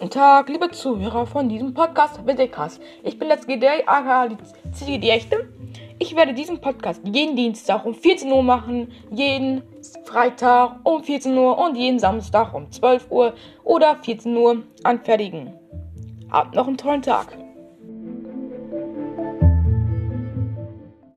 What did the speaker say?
Guten Tag, liebe Zuhörer von diesem Podcast Wittekast. Ich bin das Gedei, aka die, die Echte. Ich werde diesen Podcast jeden Dienstag um 14 Uhr machen, jeden Freitag um 14 Uhr und jeden Samstag um 12 Uhr oder 14 Uhr anfertigen. Habt noch einen tollen Tag.